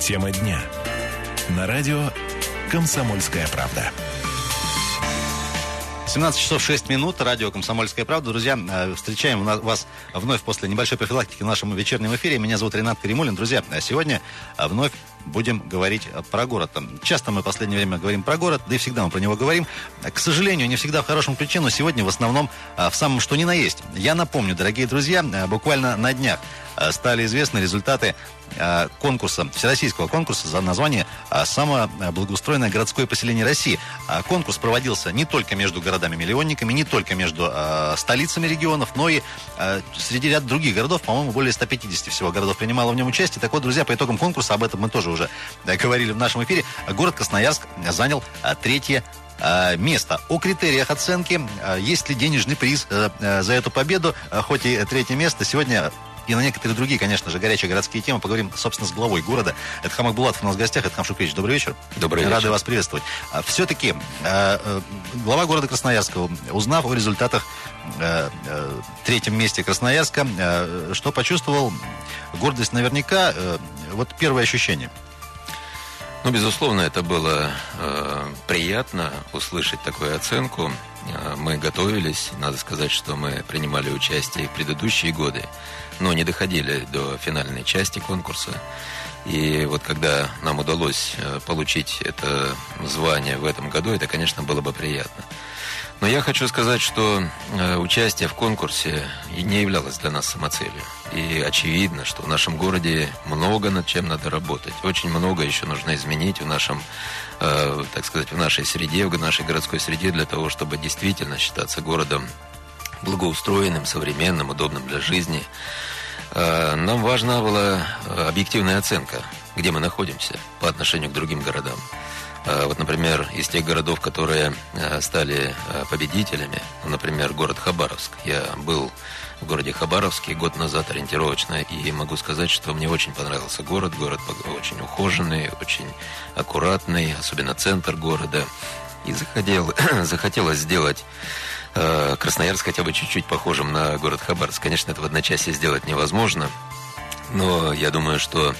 Тема дня. На радио «Комсомольская правда». 17 часов 6 минут, радио «Комсомольская правда». Друзья, э, встречаем вас вновь после небольшой профилактики в нашем вечернем эфире. Меня зовут Ренат Каримулин. Друзья, сегодня э, вновь будем говорить про город. Часто мы в последнее время говорим про город, да и всегда мы про него говорим. К сожалению, не всегда в хорошем ключе, но сегодня в основном э, в самом что ни на есть. Я напомню, дорогие друзья, буквально на днях стали известны результаты Э, конкурса, всероссийского конкурса за название э, «Самое благоустроенное городское поселение России». Э, конкурс проводился не только между городами-миллионниками, не только между столицами регионов, но и среди ряда других городов, по-моему, более 150 всего городов принимало в нем участие. Так вот, друзья, по итогам конкурса, об этом мы тоже уже говорили в нашем эфире, город Красноярск занял третье место. О критериях оценки, есть ли денежный приз за эту победу, хоть и третье место, сегодня и на некоторые другие, конечно же, горячие городские темы поговорим, собственно, с главой города. Это Хамак Булатов у нас в гостях. Это Хамшук Ильич. Добрый вечер. Добрый вечер. Рады вас приветствовать. А, Все-таки э, э, глава города Красноярского, узнав о результатах э, третьем месте Красноярска, что почувствовал? Гордость наверняка. Вот первое ощущение. Ну, безусловно, это было э, приятно услышать такую оценку. Мы готовились, надо сказать, что мы принимали участие в предыдущие годы но не доходили до финальной части конкурса. И вот когда нам удалось э, получить это звание в этом году, это, конечно, было бы приятно. Но я хочу сказать, что э, участие в конкурсе не являлось для нас самоцелью. И очевидно, что в нашем городе много над чем надо работать. Очень много еще нужно изменить в нашем, э, так сказать, в нашей среде, в нашей городской среде для того, чтобы действительно считаться городом благоустроенным, современным, удобным для жизни. Э, нам важна была э, объективная оценка, где мы находимся по отношению к другим городам. Э, вот, например, из тех городов, которые стали победителями, например, город Хабаровск. Я был в городе Хабаровске год назад ориентировочно, и могу сказать, что мне очень понравился город. Город очень ухоженный, очень аккуратный, особенно центр города. И захотел, захотелось сделать Э, Красноярск хотя бы чуть-чуть похожим на город Хабаровск. Конечно, это в одночасье сделать невозможно, но я думаю, что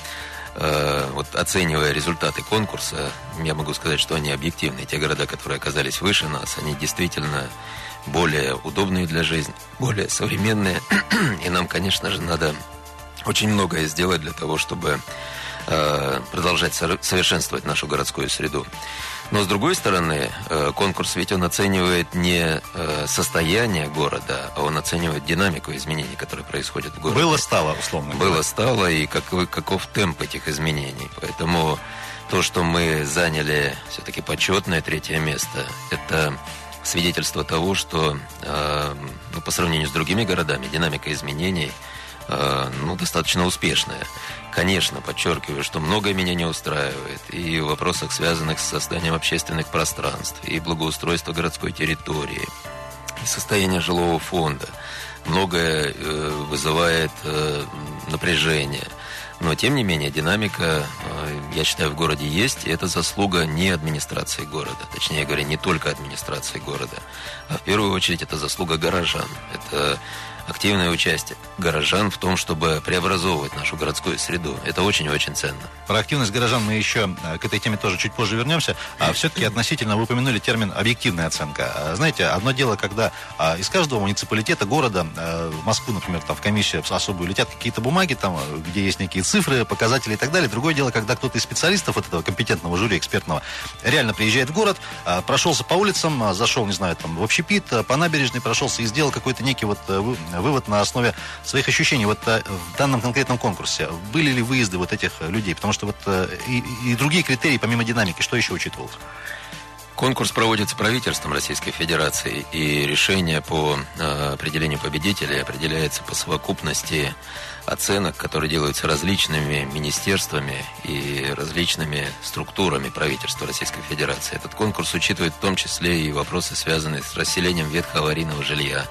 э, вот оценивая результаты конкурса, я могу сказать, что они объективны. Те города, которые оказались выше нас, они действительно более удобные для жизни, более современные. И нам, конечно же, надо очень многое сделать для того, чтобы э, продолжать совершенствовать нашу городскую среду. Но с другой стороны, э, конкурс ведь он оценивает не э, состояние города, а он оценивает динамику изменений, которые происходят в городе. Было-стало, условно говоря. Было-стало, и какой, каков темп этих изменений. Поэтому то, что мы заняли все-таки почетное третье место, это свидетельство того, что э, ну, по сравнению с другими городами динамика изменений ну, достаточно успешная. Конечно, подчеркиваю, что многое меня не устраивает и в вопросах, связанных с созданием общественных пространств, и благоустройства городской территории, и состояние жилого фонда. Многое э, вызывает э, напряжение. Но, тем не менее, динамика, э, я считаю, в городе есть, и это заслуга не администрации города. Точнее говоря, не только администрации города, а в первую очередь это заслуга горожан. Это активное участие горожан в том, чтобы преобразовывать нашу городскую среду. Это очень-очень ценно. Про активность горожан мы еще э, к этой теме тоже чуть позже вернемся. А все-таки относительно вы упомянули термин «объективная оценка». А, знаете, одно дело, когда а, из каждого муниципалитета, города, э, в Москву, например, там в комиссию особую летят какие-то бумаги, там, где есть некие цифры, показатели и так далее. Другое дело, когда кто-то из специалистов вот этого компетентного жюри экспертного реально приезжает в город, а, прошелся по улицам, зашел, не знаю, там в общепит, по набережной прошелся и сделал какой-то некий вот вывод на основе своих ощущений. Вот э, в данном конкретном конкурсе были ли выезды вот этих э, людей? Потому что вот э, и, и другие критерии, помимо динамики, что еще учитывалось? Конкурс проводится правительством Российской Федерации, и решение по определению победителей определяется по совокупности оценок, которые делаются различными министерствами и различными структурами правительства Российской Федерации. Этот конкурс учитывает в том числе и вопросы, связанные с расселением ветхоаварийного жилья.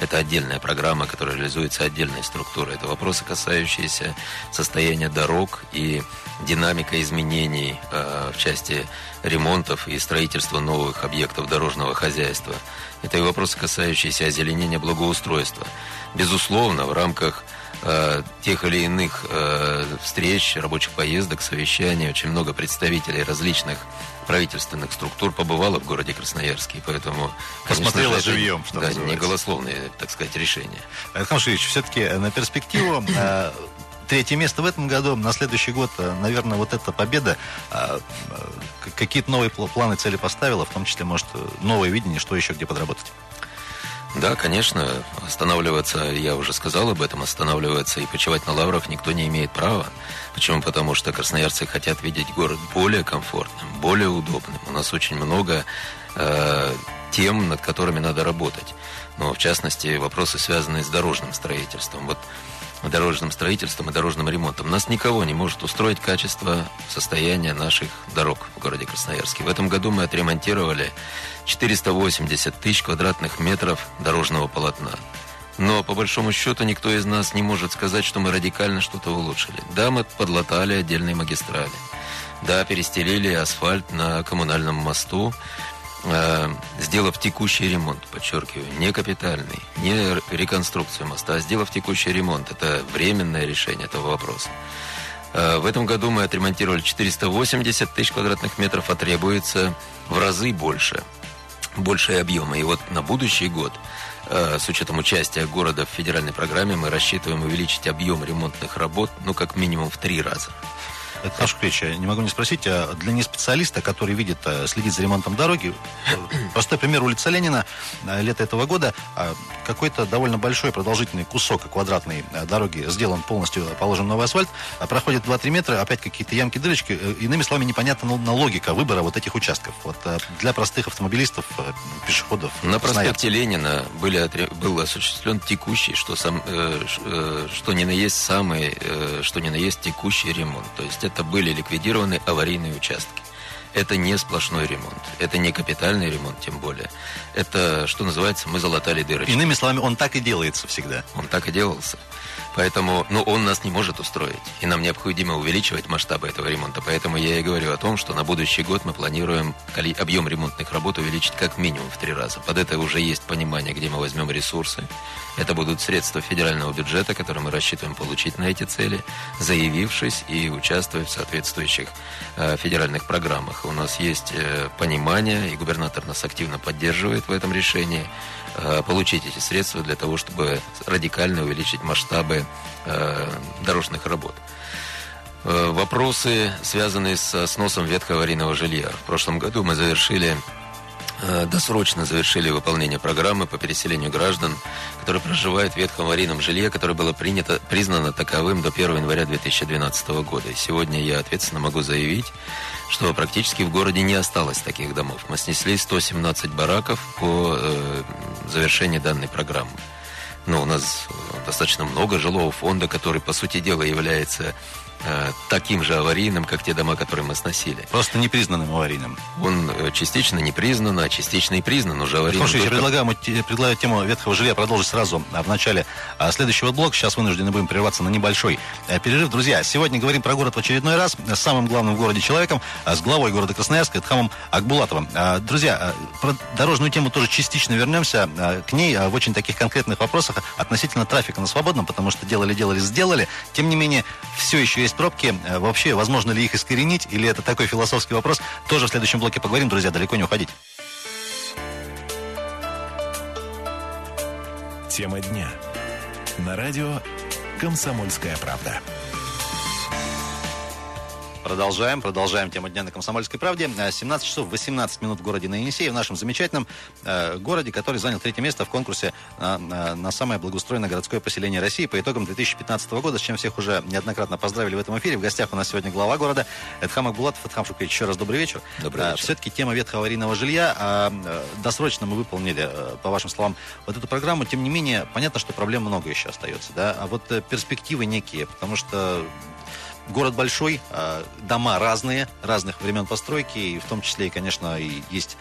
Это отдельная программа, которая реализуется отдельной структурой. Это вопросы, касающиеся состояния дорог и динамика изменений э, в части ремонтов и строительства новых объектов дорожного хозяйства. Это и вопросы, касающиеся озеленения благоустройства. Безусловно, в рамках э, тех или иных э, встреч, рабочих поездок, совещаний. Очень много представителей различных правительственных структур побывало в городе Красноярске, поэтому... Посмотрела же, живьем, что Да, называется. не голословные, так сказать, решения. Александр Шевич, все-таки на перспективу э, третье место в этом году. На следующий год, э, наверное, вот эта победа э, какие-то новые планы, цели поставила, в том числе, может, новое видение, что еще где подработать? Да, конечно, останавливаться, я уже сказал об этом, останавливаться и почивать на лаврах никто не имеет права. Почему? Потому что красноярцы хотят видеть город более комфортным, более удобным. У нас очень много э, тем, над которыми надо работать. Но, в частности, вопросы, связанные с дорожным строительством. Вот дорожным строительством и дорожным ремонтом. Нас никого не может устроить качество состояния наших дорог в городе Красноярске. В этом году мы отремонтировали 480 тысяч квадратных метров дорожного полотна. Но, по большому счету, никто из нас не может сказать, что мы радикально что-то улучшили. Да, мы подлатали отдельные магистрали. Да, перестелили асфальт на коммунальном мосту. Э, сделав текущий ремонт, подчеркиваю, не капитальный, не реконструкцию моста, а сделав текущий ремонт. Это временное решение этого вопроса. Э, в этом году мы отремонтировали 480 тысяч квадратных метров, а требуется в разы больше, большие объемы. И вот на будущий год э, с учетом участия города в федеральной программе мы рассчитываем увеличить объем ремонтных работ, ну, как минимум в три раза. Это Саша Клич, я не могу не спросить, а для неспециалиста, который видит, э, следит за ремонтом дороги, э, простой пример улица Ленина, э, лето этого года, какой-то довольно большой продолжительный кусок квадратной дороги сделан полностью, положен новый асфальт, проходит 2-3 метра, опять какие-то ямки, дырочки, иными словами, непонятна на логика выбора вот этих участков. Вот для простых автомобилистов, пешеходов. На проспекте Ленина были, был осуществлен текущий, что, сам, что ни на есть самый, что ни на есть текущий ремонт. То есть это это были ликвидированы аварийные участки. Это не сплошной ремонт. Это не капитальный ремонт, тем более. Это, что называется, мы залатали дырочки. Иными словами, он так и делается всегда. Он так и делался. Поэтому, ну, он нас не может устроить. И нам необходимо увеличивать масштабы этого ремонта. Поэтому я и говорю о том, что на будущий год мы планируем объем ремонтных работ увеличить как минимум в три раза. Под это уже есть понимание, где мы возьмем ресурсы. Это будут средства федерального бюджета, которые мы рассчитываем получить на эти цели, заявившись и участвуя в соответствующих э, федеральных программах. У нас есть э, понимание, и губернатор нас активно поддерживает в этом решении. Э, получить эти средства для того, чтобы радикально увеличить масштабы э, дорожных работ. Вопросы, связанные с сносом ветхого аварийного жилья. В прошлом году мы завершили досрочно завершили выполнение программы по переселению граждан, которые проживают в ветхом аварийном жилье, которое было принято, признано таковым до 1 января 2012 года. И сегодня я ответственно могу заявить, что практически в городе не осталось таких домов. Мы снесли 117 бараков по э, завершении данной программы. Но у нас достаточно много жилого фонда, который, по сути дела, является Э, таким же аварийным, как те дома, которые мы сносили. Просто непризнанным аварийным. Он э, частично не признан, а частично и признан уже аварийным. Слушай, только... я предлагаю, предлагаю тему ветхого жилья продолжить сразу а, в начале а, следующего блока. Сейчас вынуждены будем прерваться на небольшой э, перерыв. Друзья, сегодня говорим про город в очередной раз с самым главным в городе человеком, с главой города Красноярска, Эдхамом Акбулатовым. А, друзья, про дорожную тему тоже частично вернемся к ней в очень таких конкретных вопросах относительно трафика на свободном, потому что делали-делали, сделали. Тем не менее, все еще есть пробки. Э, вообще, возможно ли их искоренить, или это такой философский вопрос, тоже в следующем блоке поговорим. Друзья, далеко не уходить. Тема дня. На радио «Комсомольская правда». Продолжаем, продолжаем тему дня на Комсомольской правде. 17 э, часов 18 минут в городе на Енисее, в нашем замечательном э, городе, который занял третье место в конкурсе на, на, самое благоустроенное городское поселение России по итогам 2015 года, с чем всех уже неоднократно поздравили в этом эфире. В гостях у нас сегодня глава города Эдхам Акбулатов. Эдхам Шукович, еще раз добрый вечер. Добрый вечер. Все-таки тема ветхого аварийного жилья. А, э, досрочно мы выполнили, э, по вашим словам, вот эту программу. Тем не менее, понятно, что проблем много еще остается. Да? А вот перспективы некие, потому что Город большой, а, дома разные, разных времен постройки, и в том числе, конечно, и есть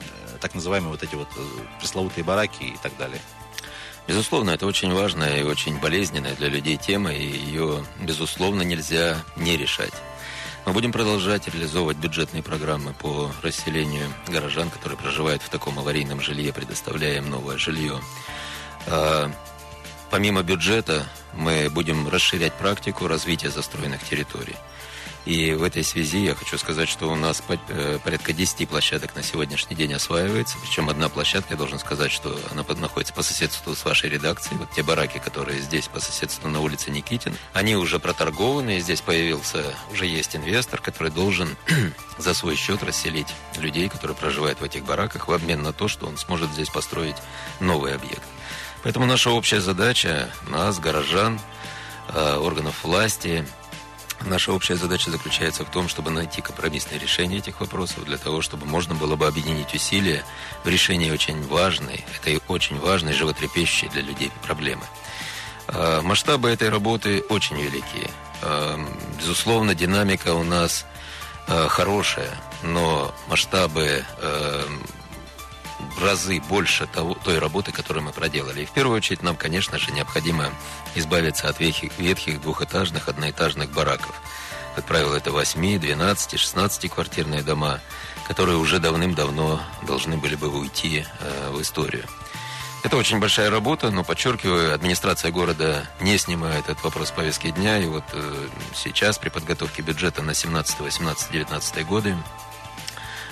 э, так называемые вот эти вот э, пресловутые бараки и так далее. Безусловно, это очень важная и очень болезненная для людей тема, и ее, безусловно, нельзя не решать. Мы будем продолжать реализовывать бюджетные программы по расселению горожан, которые проживают в таком аварийном жилье, предоставляя им новое жилье. Помимо бюджета мы будем расширять практику развития застроенных территорий. И в этой связи я хочу сказать, что у нас э, порядка 10 площадок на сегодняшний день осваивается. Причем одна площадка, я должен сказать, что она находится по соседству с вашей редакцией. Вот те бараки, которые здесь по соседству на улице Никитин, они уже проторгованы. И здесь появился, уже есть инвестор, который должен за свой счет расселить людей, которые проживают в этих бараках, в обмен на то, что он сможет здесь построить новый объект. Поэтому наша общая задача, нас, горожан, э, органов власти, Наша общая задача заключается в том, чтобы найти компромиссное решение этих вопросов для того, чтобы можно было бы объединить усилия в решении очень важной, этой очень важной, животрепещущей для людей проблемы. А, масштабы этой работы очень велики. А, безусловно, динамика у нас хорошая, но масштабы в разы больше того, той работы, которую мы проделали. И в первую очередь нам, конечно же, необходимо избавиться от ветхих, ветхих двухэтажных, одноэтажных бараков. Как правило, это 8, 12, 16 квартирные дома, которые уже давным-давно должны были бы уйти э, в историю. Это очень большая работа, но, подчеркиваю, администрация города не снимает этот вопрос с повестки дня. И вот э, сейчас при подготовке бюджета на 17, 18, 19 годы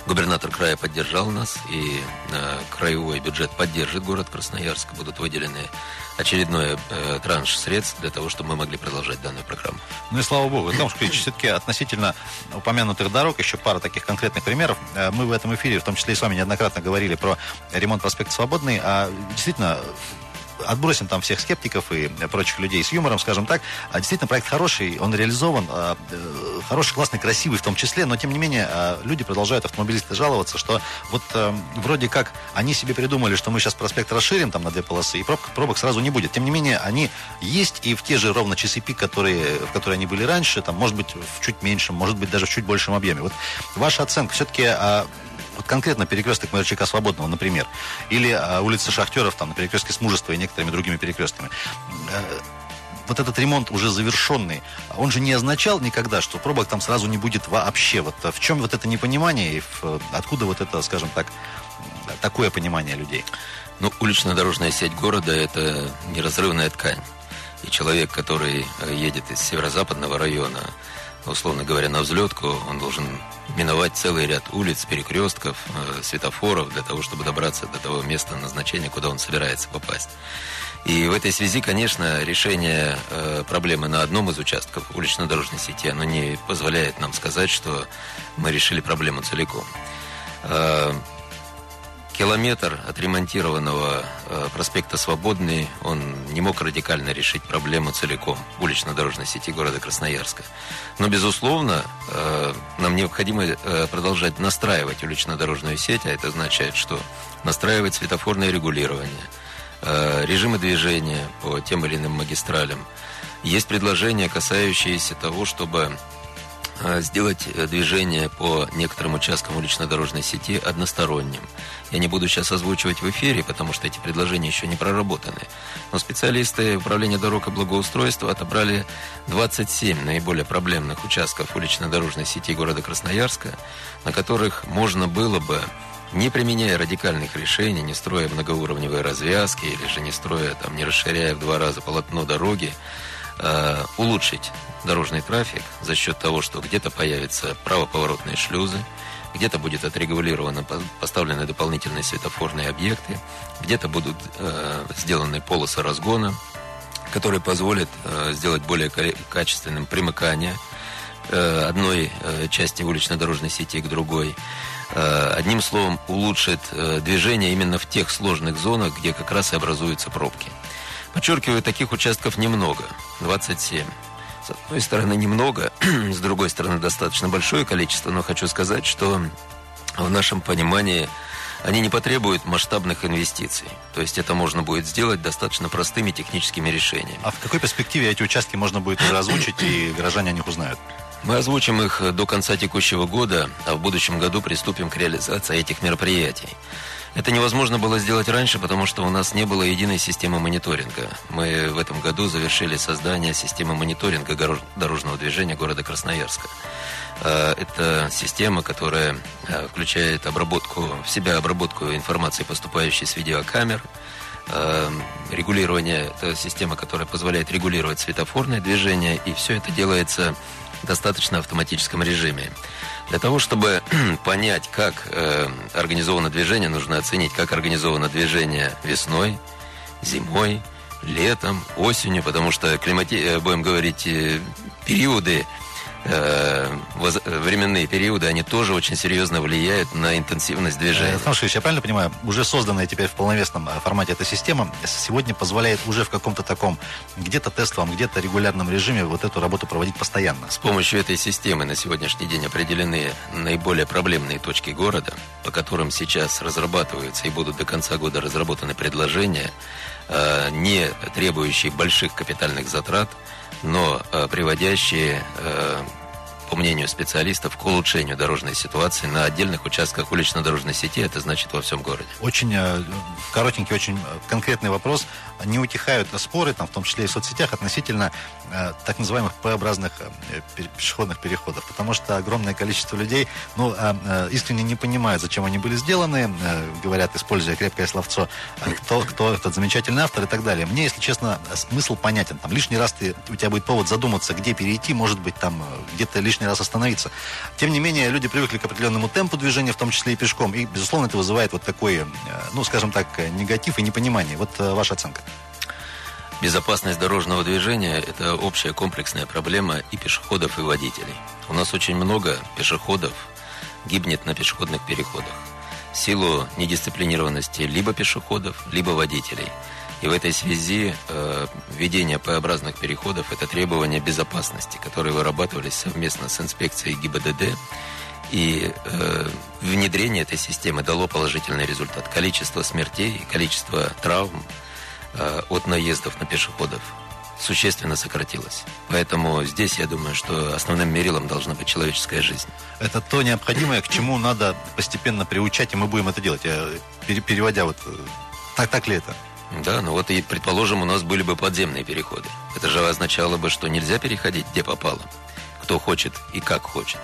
Губернатор края поддержал нас, и э, краевой бюджет поддержит город Красноярск. Будут выделены очередной э, транш средств для того, чтобы мы могли продолжать данную программу. Ну и слава богу. Том Шкрич, все-таки относительно упомянутых дорог, еще пара таких конкретных примеров. Э, мы в этом эфире, в том числе и с вами неоднократно говорили про ремонт проспекта Свободный. А действительно, отбросим там всех скептиков и прочих людей с юмором, скажем так. А действительно, проект хороший, он реализован, а, э, хороший, классный, красивый в том числе, но тем не менее а, люди продолжают, автомобилисты, жаловаться, что вот э, вроде как они себе придумали, что мы сейчас проспект расширим там на две полосы, и пробок, пробок сразу не будет. Тем не менее, они есть и в те же ровно часы пик, которые, в которые они были раньше, там, может быть, в чуть меньшем, может быть, даже в чуть большем объеме. Вот ваша оценка, все-таки вот конкретно перекресток Мэрчика Свободного, например, или а, улица Шахтеров, там, на перекрестке с Мужества и некоторыми другими перекрестками э, вот этот ремонт уже завершенный, он же не означал никогда, что пробок там сразу не будет вообще. Вот в чем вот это непонимание и в, откуда вот это, скажем так, такое понимание людей? Ну, улично-дорожная сеть города – это неразрывная ткань. И человек, который э, едет из северо-западного района, условно говоря, на взлетку, он должен миновать целый ряд улиц, перекрестков, э, светофоров для того, чтобы добраться до того места назначения, куда он собирается попасть. И в этой связи, конечно, решение э, проблемы на одном из участков улично-дорожной сети, оно не позволяет нам сказать, что мы решили проблему целиком. Э, Километр отремонтированного э, проспекта Свободный, он не мог радикально решить проблему целиком улично-дорожной сети города Красноярска. Но, безусловно, э, нам необходимо э, продолжать настраивать улично-дорожную сеть, а это означает, что настраивать светофорное регулирование, режимы движения по тем или иным магистралям. Есть предложения, касающиеся того, чтобы сделать движение по некоторым участкам улично-дорожной сети односторонним. Я не буду сейчас озвучивать в эфире, потому что эти предложения еще не проработаны. Но специалисты Управления дорог и благоустройства отобрали 27 наиболее проблемных участков улично-дорожной сети города Красноярска, на которых можно было бы не применяя радикальных решений, не строя многоуровневые развязки или же не строя, там, не расширяя в два раза полотно дороги, э, улучшить дорожный трафик за счет того, что где-то появятся правоповоротные шлюзы, где-то будет отрегулировано, поставлены дополнительные светофорные объекты, где-то будут э, сделаны полосы разгона, которые позволят э, сделать более качественным примыкание э, одной э, части улично-дорожной сети к другой. Э, одним словом, улучшит э, движение именно в тех сложных зонах, где как раз и образуются пробки. Подчеркиваю, таких участков немного, 27. С одной стороны, немного, с другой стороны, достаточно большое количество, но хочу сказать, что в нашем понимании они не потребуют масштабных инвестиций. То есть это можно будет сделать достаточно простыми техническими решениями. А в какой перспективе эти участки можно будет уже озвучить, и горожане о них узнают? Мы озвучим их до конца текущего года, а в будущем году приступим к реализации этих мероприятий. Это невозможно было сделать раньше, потому что у нас не было единой системы мониторинга. Мы в этом году завершили создание системы мониторинга дорожного движения города Красноярска. Э, это система, которая э, включает обработку, в себя обработку информации, поступающей с видеокамер, регулирование, это система, которая позволяет регулировать светофорное движение, и все это делается в достаточно автоматическом режиме. Для того, чтобы понять, как э, организовано движение, нужно оценить, как организовано движение весной, зимой, летом, осенью, потому что климати... Э, будем говорить, э, периоды временные периоды, они тоже очень серьезно влияют на интенсивность движения. Александр Шевич, я правильно понимаю, уже созданная теперь в полновесном э, формате эта система сегодня позволяет уже в каком-то таком где-то тестовом, где-то регулярном режиме вот эту работу проводить постоянно? С помощью этой системы на сегодняшний день определены наиболее проблемные точки города, по которым сейчас разрабатываются и будут до конца года разработаны предложения, э, не требующие больших капитальных затрат, но э, приводящие э, по мнению специалистов, к улучшению дорожной ситуации на отдельных участках улично-дорожной сети, это значит во всем городе. Очень э, коротенький, очень конкретный вопрос. Не утихают споры, там, в том числе и в соцсетях, относительно э, так называемых П-образных э, пешеходных переходов, потому что огромное количество людей ну, э, искренне не понимают, зачем они были сделаны, э, говорят, используя крепкое словцо, э, кто, кто этот замечательный автор и так далее. Мне, если честно, смысл понятен. Там, лишний раз ты, у тебя будет повод задуматься, где перейти, может быть, там где-то лишний лишний раз остановиться. Тем не менее, люди привыкли к определенному темпу движения, в том числе и пешком, и, безусловно, это вызывает вот такой, э, ну, скажем так, негатив и непонимание. Вот э, ваша оценка. Безопасность дорожного движения – это общая комплексная проблема и пешеходов, и водителей. У нас очень много пешеходов гибнет на пешеходных переходах в силу недисциплинированности либо пешеходов, либо водителей – и в этой связи э, введение П-образных переходов – это требования безопасности, которые вырабатывались совместно с инспекцией ГИБДД. И э, внедрение этой системы дало положительный результат. Количество смертей, количество травм э, от наездов на пешеходов существенно сократилось. Поэтому здесь, я думаю, что основным мерилом должна быть человеческая жизнь. Это то необходимое, к чему надо постепенно приучать, и мы будем это делать. Переводя вот, э, так, так ли это? Да, ну вот и, предположим, у нас были бы подземные переходы. Это же означало бы, что нельзя переходить где попало. Кто хочет и как хочет.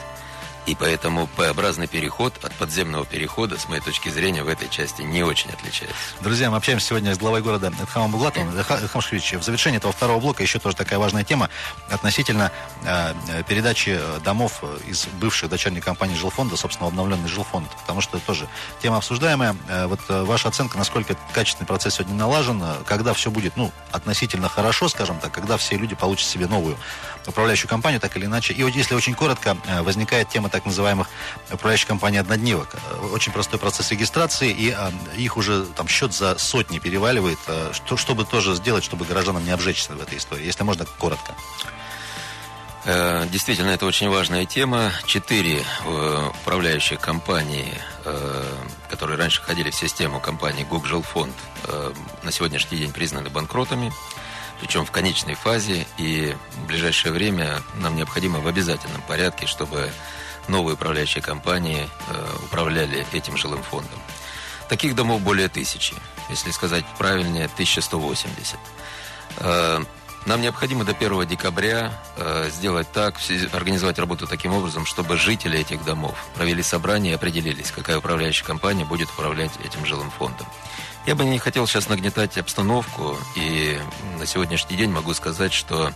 И поэтому П-образный переход от подземного перехода, с моей точки зрения, в этой части не очень отличается. Друзья, мы общаемся сегодня с главой города Эдхамом Буглатовым. Эдхам Шевич, в завершении этого второго блока еще тоже такая важная тема относительно э, передачи домов из бывших дочерних компаний жилфонда, собственно, в обновленный жилфонд. Потому что это тоже тема обсуждаемая. Э, вот э, ваша оценка, насколько качественный процесс сегодня налажен, э, когда все будет, ну, относительно хорошо, скажем так, когда все люди получат себе новую управляющую компанию, так или иначе. И вот если очень коротко, э, возникает тема так называемых управляющих компаний однодневок. Э, очень простой процесс регистрации, и э, их уже там счет за сотни переваливает. Что, чтобы тоже сделать, чтобы горожанам не обжечься в этой истории, если можно коротко. Действительно, это очень важная тема. Четыре управляющие компании, которые раньше входили в систему компании Гукжилфонд, на сегодняшний день признаны банкротами причем в конечной фазе, и в ближайшее время нам необходимо в обязательном порядке, чтобы новые управляющие компании э, управляли этим жилым фондом. Таких домов более тысячи, если сказать правильнее, 1180. Э, нам необходимо до 1 декабря э, сделать так, организовать работу таким образом, чтобы жители этих домов провели собрание и определились, какая управляющая компания будет управлять этим жилым фондом. Я бы не хотел сейчас нагнетать обстановку, и на сегодняшний день могу сказать, что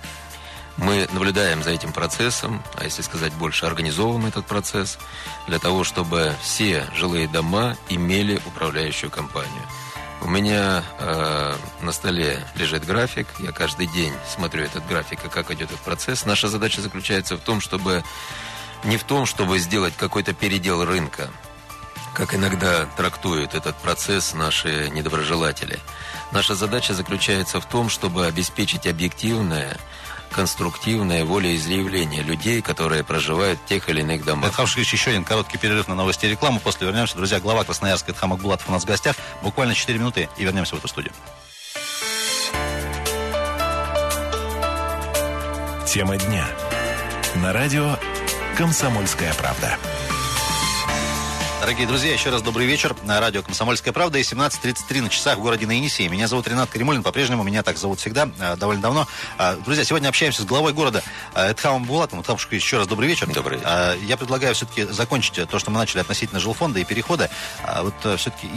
мы наблюдаем за этим процессом, а если сказать больше, организовываем этот процесс для того, чтобы все жилые дома имели управляющую компанию. У меня э, на столе лежит график, я каждый день смотрю этот график и как идет этот процесс. Наша задача заключается в том, чтобы не в том, чтобы сделать какой-то передел рынка, как иногда трактуют этот процесс наши недоброжелатели. Наша задача заключается в том, чтобы обеспечить объективное, конструктивное волеизъявление людей, которые проживают в тех или иных домах. Эдхам Шевич, еще один короткий перерыв на новости и рекламу. После вернемся. Друзья, глава Красноярска Эдхам Акбулатов у нас в гостях. Буквально 4 минуты и вернемся в эту студию. Тема дня. На радио «Комсомольская правда». Дорогие друзья, еще раз добрый вечер. На радио «Комсомольская правда» и 17.33 на часах в городе на Енисее. Меня зовут Ренат Каримулин, по-прежнему меня так зовут всегда, э, довольно давно. А, друзья, сегодня общаемся с главой города э, Эдхамом Булатом. Эдхамушка, еще раз добрый вечер. Добрый вечер. А, я предлагаю все-таки закончить то, что мы начали относительно жилфонда и перехода. А, вот э, все-таки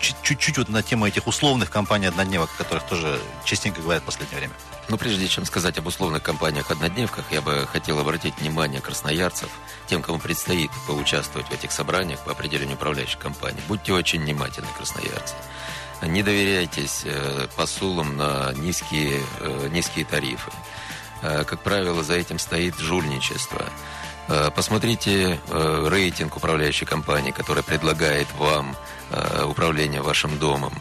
чуть-чуть вот на тему этих условных компаний однодневок, о которых тоже частенько говорят в последнее время. Ну, прежде чем сказать об условных компаниях-однодневках, я бы хотел обратить внимание красноярцев, тем, кому предстоит поучаствовать в этих собраниях по определению управляющих компаний. Будьте очень внимательны, красноярцы. Не доверяйтесь э, посулам на низкие, э, низкие тарифы. Э, как правило, за этим стоит жульничество. Посмотрите рейтинг управляющей компании, которая предлагает вам управление вашим домом.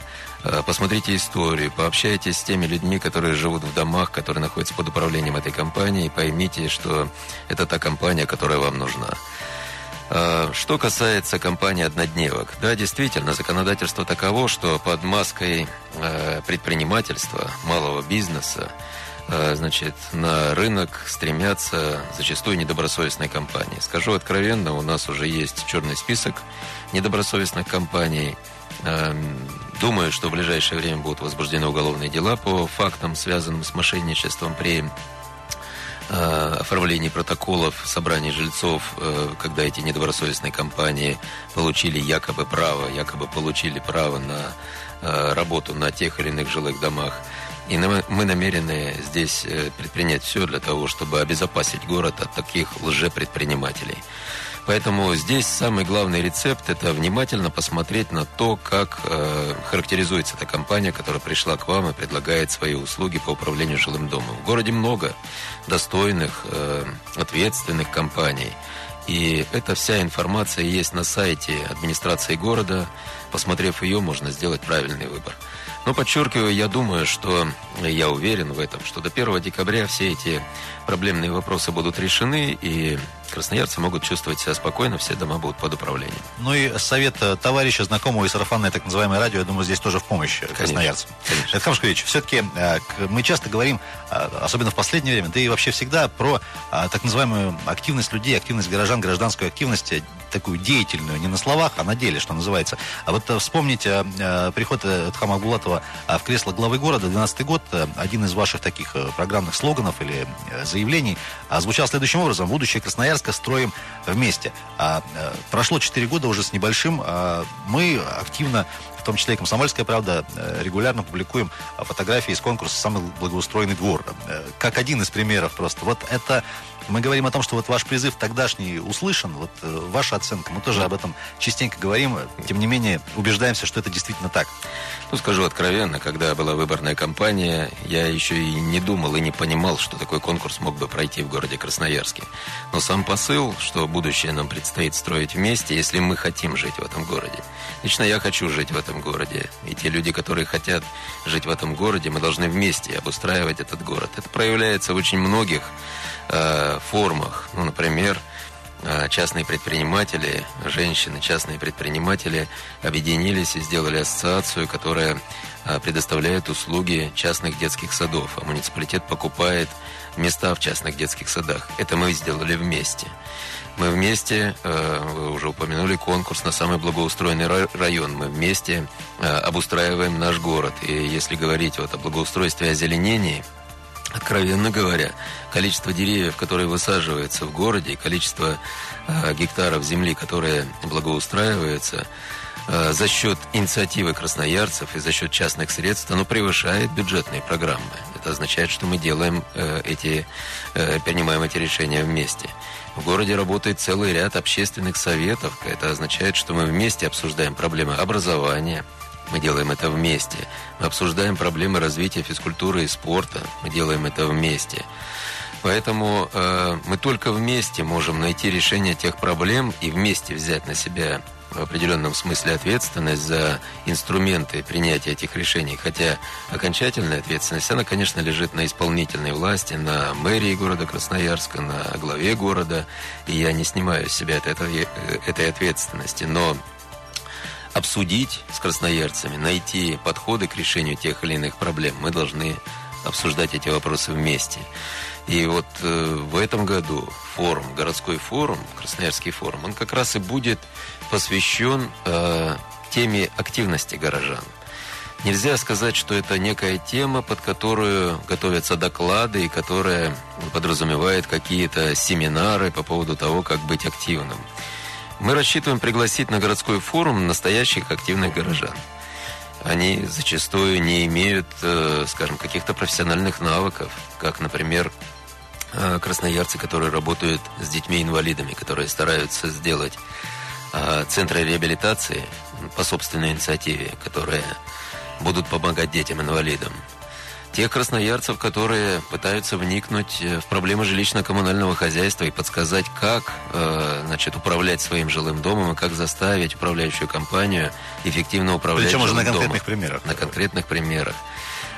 Э, посмотрите историю, пообщайтесь с теми людьми, которые живут в домах, которые находятся под управлением этой компании, и поймите, что это та компания, которая вам нужна. Э, что касается компании «Однодневок», да, действительно, законодательство таково, что под маской э, предпринимательства, малого бизнеса, значит, на рынок стремятся зачастую недобросовестные компании. Скажу откровенно, у нас уже есть черный список недобросовестных компаний – Эм, думаю, что в ближайшее время будут возбуждены уголовные дела по фактам, связанным с мошенничеством при э, оформлении протоколов собраний жильцов, э, когда эти недобросовестные компании получили якобы право, якобы получили право на э, работу на тех или иных жилых домах. И мы намерены здесь предпринять все для того, чтобы обезопасить город от таких лжепредпринимателей. Поэтому здесь самый главный рецепт – это внимательно посмотреть на то, как э, характеризуется эта компания, которая пришла к вам и предлагает свои услуги по управлению жилым домом. В городе много достойных, э, ответственных компаний. И эта вся информация есть на сайте администрации города. Посмотрев ее, можно сделать правильный выбор. Но подчеркиваю, я думаю, что я уверен в этом, что до 1 декабря все эти проблемные вопросы будут решены, и красноярцы могут чувствовать себя спокойно, все дома будут под управлением. Ну и совет э, товарища, знакомого и сарафанное так называемое радио, я думаю, здесь тоже в помощь конечно, красноярцам. Конечно. Эдхам Шкович, все-таки э, мы часто говорим, э, особенно в последнее время, да и вообще всегда, про так называемую активность людей, активность горожан, гражданскую активность, такую деятельную, не на словах, а на деле, что называется. А вот вспомните приход Эдхама Булатова в кресло главы города, 12 год, один из ваших таких программных слоганов или заявлений звучал следующим образом. Будущее Красноярска строим вместе. А, прошло 4 года уже с небольшим. А, мы активно в том числе и «Комсомольская правда», регулярно публикуем фотографии из конкурса «Самый благоустроенный двор». Как один из примеров просто. Вот это мы говорим о том, что вот ваш призыв тогдашний услышан, вот э, ваша оценка, мы тоже об этом частенько говорим, тем не менее убеждаемся, что это действительно так. Ну, скажу откровенно, когда была выборная кампания, я еще и не думал и не понимал, что такой конкурс мог бы пройти в городе Красноярске. Но сам посыл, что будущее нам предстоит строить вместе, если мы хотим жить в этом городе. Лично я хочу жить в этом городе. И те люди, которые хотят жить в этом городе, мы должны вместе обустраивать этот город. Это проявляется в очень многих э, формах. Ну, например, э, частные предприниматели, женщины, частные предприниматели объединились и сделали ассоциацию, которая э, предоставляет услуги частных детских садов, а муниципалитет покупает места в частных детских садах. Это мы сделали вместе. Мы вместе, вы уже упомянули конкурс на самый благоустроенный район. Мы вместе обустраиваем наш город. И если говорить вот о благоустройстве и озеленении – Откровенно говоря, количество деревьев, которые высаживаются в городе, количество э, гектаров земли, которые благоустраиваются э, за счет инициативы красноярцев и за счет частных средств, оно превышает бюджетные программы. Это означает, что мы делаем э, эти, э, принимаем эти решения вместе. В городе работает целый ряд общественных советов. Это означает, что мы вместе обсуждаем проблемы образования, мы делаем это вместе. Мы обсуждаем проблемы развития физкультуры и спорта. Мы делаем это вместе. Поэтому э, мы только вместе можем найти решение тех проблем и вместе взять на себя в определенном смысле ответственность за инструменты принятия этих решений. Хотя окончательная ответственность, она, конечно, лежит на исполнительной власти, на мэрии города Красноярска, на главе города. И я не снимаю с себя этой, этой ответственности. Но обсудить с красноярцами, найти подходы к решению тех или иных проблем. Мы должны обсуждать эти вопросы вместе. И вот э, в этом году форум, городской форум, Красноярский форум, он как раз и будет посвящен э, теме активности горожан. Нельзя сказать, что это некая тема, под которую готовятся доклады и которая подразумевает какие-то семинары по поводу того, как быть активным. Мы рассчитываем пригласить на городской форум настоящих активных горожан. Они зачастую не имеют, э, скажем, каких-то профессиональных навыков, как, например, э, красноярцы, которые работают с детьми-инвалидами, которые стараются сделать э, центры реабилитации по собственной инициативе, которые будут помогать детям-инвалидам. Тех красноярцев, которые пытаются вникнуть в проблемы жилищно-коммунального хозяйства и подсказать, как значит, управлять своим жилым домом и как заставить управляющую компанию эффективно управлять Причем уже жилым на конкретных домом. примерах. На конкретных примерах.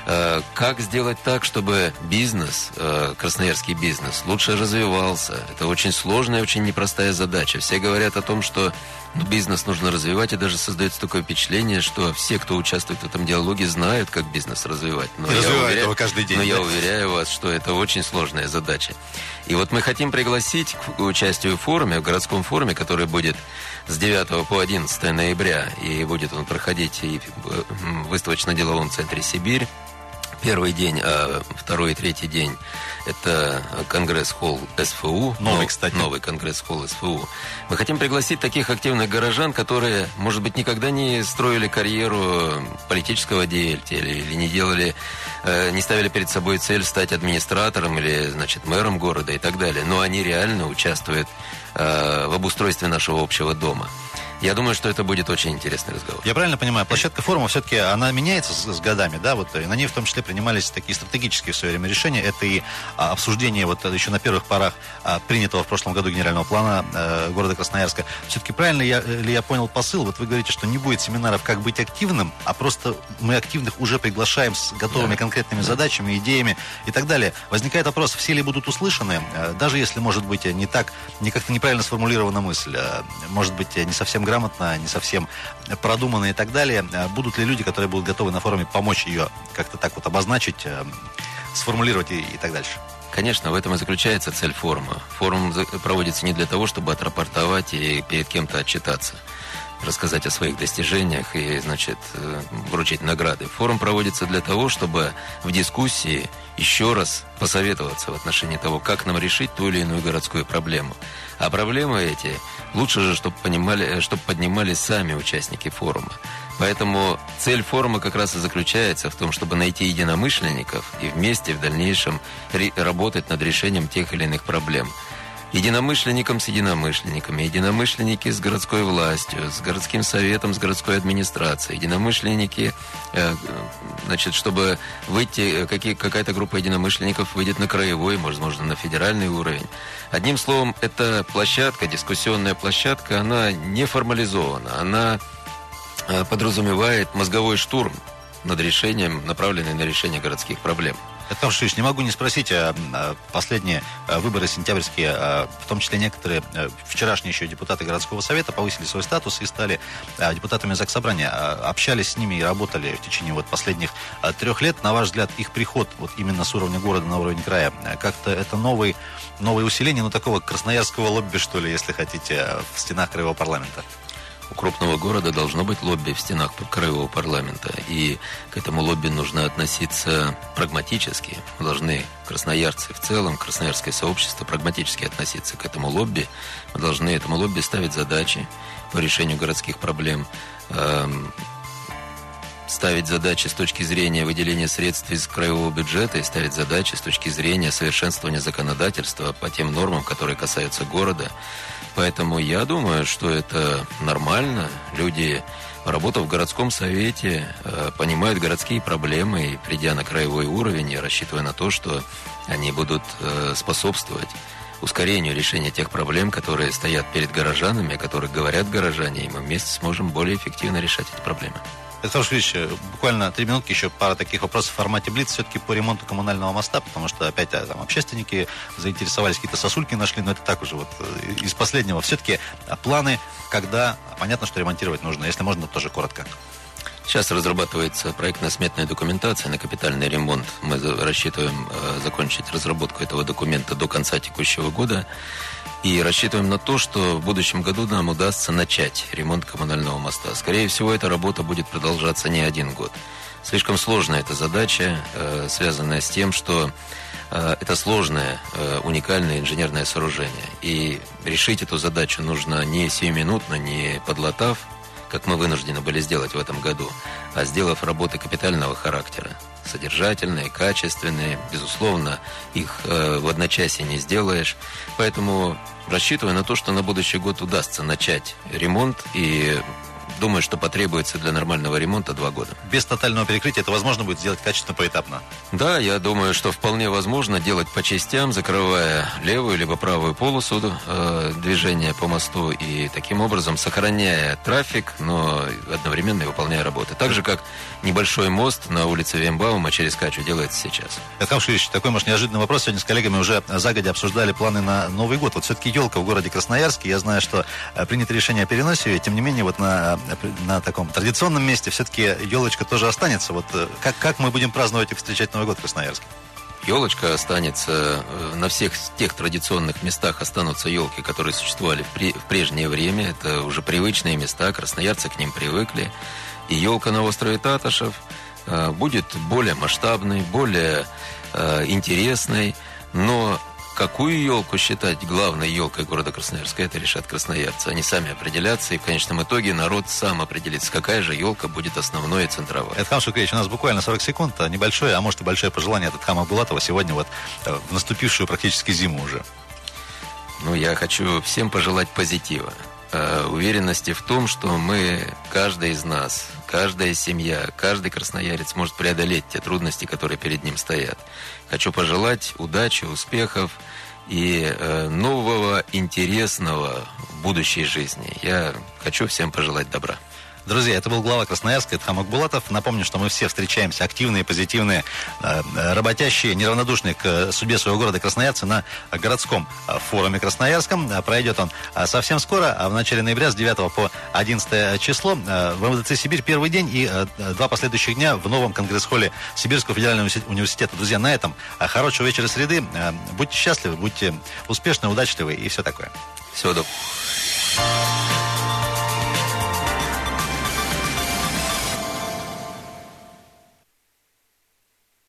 Э, Как сделать так, чтобы бизнес, э, красноярский бизнес, лучше развивался? Это очень сложная, очень непростая задача. Все говорят о том, что бизнес нужно развивать, и даже создается такое впечатление, что все, кто участвует в этом диалоге, знают, как бизнес развивать. Но я развивают уверяю- его каждый день, Но я да? уверяю вас, что это очень сложная задача. И вот мы хотим пригласить к участию в форуме, в городском форуме, который будет с 9 по 11 ноября, и будет он проходить и в выставочно-деловом центре «Сибирь». Первый день, а второй и третий день – это конгресс-холл СФУ. Новый, Но- кстати. Новый конгресс-холл СФУ. Мы хотим пригласить таких активных горожан, которые, может быть, никогда не строили карьеру политического деятеля или не делали, э, не ставили перед собой цель стать администратором или, значит, мэром города и так далее. Но они реально участвуют э, в обустройстве нашего общего дома. Я думаю, что это будет очень интересный разговор. Я правильно понимаю, площадка форума все-таки она меняется с, с годами, да, вот и на ней в том числе принимались такие стратегические в свое время решения. Это и а, обсуждение вот э, еще на первых порах а, принятого в прошлом году генерального плана э, города Красноярска. Все-таки правильно я, э, ли я понял посыл? Вот вы говорите, что не будет семинаров, как быть активным, а просто мы активных уже приглашаем с готовыми Да. конкретными задачами, идеями и так далее. Возникает вопрос, все ли будут услышаны, даже если, может быть, не так, не как-то неправильно сформулирована мысль, может быть, не совсем грамотно, не совсем продуманно и так далее. Э, Будут ли люди, которые будут готовы на форуме помочь ее как-то так вот обозначить, э, сформулировать и, и так дальше? Конечно, в этом и заключается цель форума. Форум проводится не для того, чтобы отрапортовать и перед кем-то отчитаться, рассказать о своих достижениях и, значит, э, вручить награды. Форум проводится для того, чтобы в дискуссии еще раз посоветоваться в отношении того, как нам решить ту или иную городскую проблему. А проблемы эти лучше же, чтобы, понимали, чтобы поднимали сами участники форума. Поэтому цель форума как раз и заключается в том, чтобы найти единомышленников и вместе в дальнейшем работать над решением тех или иных проблем. Единомышленникам с единомышленниками, единомышленники с городской властью, с городским советом, с городской администрацией, единомышленники, э, значит, чтобы выйти, э, какие, какая-то группа единомышленников выйдет на краевой, возможно, на федеральный уровень. Одним словом, эта площадка, дискуссионная площадка, она не формализована, она э, подразумевает мозговой штурм над решением, направленный на решение городских проблем. Петр Шиш, не могу не спросить, а, а, последние а, выборы сентябрьские, а, в том числе некоторые а, вчерашние еще депутаты городского совета повысили свой статус и стали депутатами Заксобрания. Общались с ними и работали в течение вот последних трех лет. На ваш взгляд, их приход вот именно с уровня города на уровень края, а, как-то это новый, новое усиление, ну, такого красноярского лобби, что ли, если хотите, а, в стенах краевого парламента? У крупного города должно быть лобби в стенах краевого парламента, и к этому лобби нужно относиться прагматически. Должны, красноярцы в целом, красноярское сообщество, прагматически относиться к этому лобби. Мы должны этому лобби ставить задачи по решению городских проблем, эм, ставить задачи с точки зрения выделения средств из краевого бюджета и ставить задачи с точки зрения совершенствования законодательства по тем нормам, которые касаются города. Поэтому я думаю, что это нормально. Люди, работав в городском совете, э, понимают городские проблемы и, придя на краевой уровень, я рассчитываю на то, что они будут э, способствовать ускорению решения тех проблем, которые стоят перед горожанами, о которых говорят горожане, и мы вместе сможем более эффективно решать эти проблемы. Петр Ильич, буквально три минутки, еще пара таких вопросов в формате Блиц все-таки по ремонту коммунального моста, потому что опять а, там общественники заинтересовались, какие-то сосульки нашли, но это так уже вот э, из последнего. Все-таки планы, когда, понятно, что ремонтировать нужно, если можно, тоже коротко. Сейчас разрабатывается проектно-сметная документация на капитальный ремонт. Мы рассчитываем э, закончить разработку этого документа до конца текущего года. И рассчитываем на то, что в будущем году нам удастся начать ремонт коммунального моста. Скорее всего, эта работа будет продолжаться не один год. Слишком сложная эта задача, э, связанная с тем, что э, это сложное, уникальное инженерное сооружение. И решить эту задачу нужно не сиюминутно, не подлатав как мы вынуждены были сделать в этом году, а сделав работы капитального характера, содержательные, качественные, безусловно, их э, в одночасье не сделаешь. Поэтому рассчитываю на то, что на будущий год удастся начать ремонт и Думаю, что потребуется для нормального ремонта два года. Без тотального перекрытия это возможно будет сделать качественно поэтапно? Да, я думаю, что вполне возможно делать по частям, закрывая левую либо правую полосу э, движения по мосту и таким образом сохраняя трафик, но одновременно и выполняя работы. Так же, как небольшой мост на улице Вембаума через Качу делается сейчас. Шиевич, такой, может, неожиданный вопрос. Сегодня с коллегами уже загодя обсуждали планы на Новый год. Вот все-таки елка в городе Красноярске. Я знаю, что э, принято решение о переносе. Тем не менее, вот на на таком традиционном месте все-таки елочка тоже останется. Вот э, как, как мы будем праздновать и встречать Новый год в Красноярске? Елочка останется э, на всех тех традиционных местах останутся елки, которые существовали в, прежнее время. Это уже привычные места, красноярцы к ним привыкли. И елка на острове Таташев э, будет более масштабной, более интересной, но какую елку считать главной елкой города Красноярска, это решат красноярцы. Они сами определятся, и в конечном итоге народ сам определится, какая же елка будет основной и центровой. Эдхам Шукевич, у нас буквально 40 секунд, а небольшое, а может и большое пожелание от Эдхама Булатова сегодня вот э, в наступившую практически зиму уже. Ну, я хочу всем пожелать позитива. Э, уверенности в том, что мы, каждый из нас, каждая семья, каждый красноярец может преодолеть те трудности, которые перед ним стоят. Хочу пожелать удачи, успехов и э, нового, интересного в будущей жизни. Я хочу всем пожелать добра. Друзья, это был глава Красноярска, это Хамак Булатов. Напомню, что мы все встречаемся, активные, позитивные, э, работящие, неравнодушные к судьбе своего города красноярцы на городском э, форуме Красноярском. Э, пройдет он совсем скоро, а в начале ноября с 9 по 11 число в МВДЦ «Сибирь» первый день и два последующих дня в новом конгресс-холле Сибирского федерального университета. Друзья, на этом хорошего вечера среды. Будьте счастливы, будьте успешны, удачливы и все такое. Всего доброго.